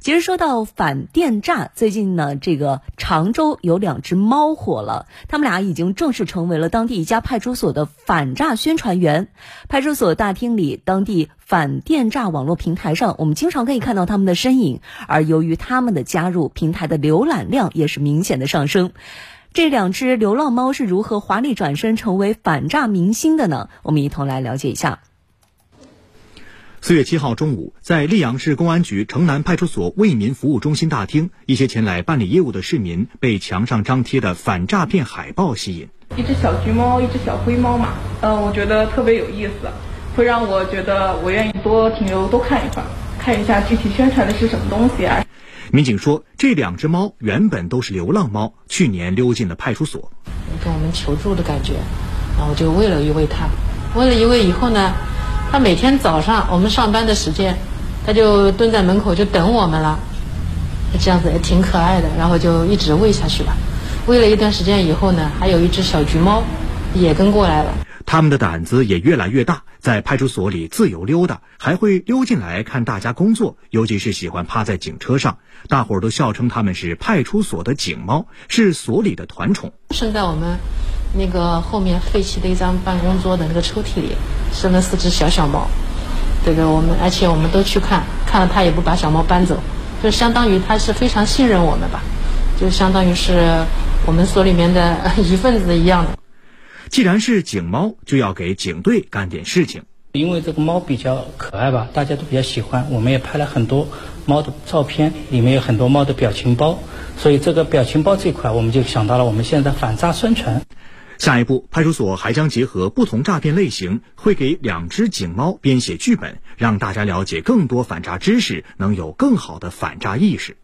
其实说到反电诈，最近呢，这个常州有两只猫火了，他们俩已经正式成为了当地一家派出所的反诈宣传员。派出所大厅里，当地反电诈网络平台上，我们经常可以看到他们的身影。而由于他们的加入，平台的浏览量也是明显的上升。这两只流浪猫是如何华丽转身成为反诈明星的呢？我们一同来了解一下。四月七号中午，在溧阳市公安局城南派出所为民服务中心大厅，一些前来办理业务的市民被墙上张贴的反诈骗海报吸引。一只小橘猫，一只小灰猫嘛，嗯，我觉得特别有意思，会让我觉得我愿意多停留多看一会儿，看一下具体宣传的是什么东西啊。民警说，这两只猫原本都是流浪猫，去年溜进了派出所，跟我们求助的感觉，然后就喂了一喂它，喂了一喂以后呢。他每天早上我们上班的时间，他就蹲在门口就等我们了，这样子也挺可爱的。然后就一直喂下去了，喂了一段时间以后呢，还有一只小橘猫也跟过来了。他们的胆子也越来越大，在派出所里自由溜达，还会溜进来看大家工作，尤其是喜欢趴在警车上。大伙儿都笑称他们是派出所的警猫，是所里的团宠。生在我们那个后面废弃的一张办公桌的那个抽屉里。生了四只小小猫，这个我们而且我们都去看，看了他也不把小猫搬走，就相当于他是非常信任我们吧，就相当于是我们所里面的一份子一样的。既然是警猫，就要给警队干点事情。因为这个猫比较可爱吧，大家都比较喜欢，我们也拍了很多猫的照片，里面有很多猫的表情包，所以这个表情包这块，我们就想到了我们现在反诈宣传。下一步，派出所还将结合不同诈骗类型，会给两只警猫编写剧本，让大家了解更多反诈知识，能有更好的反诈意识。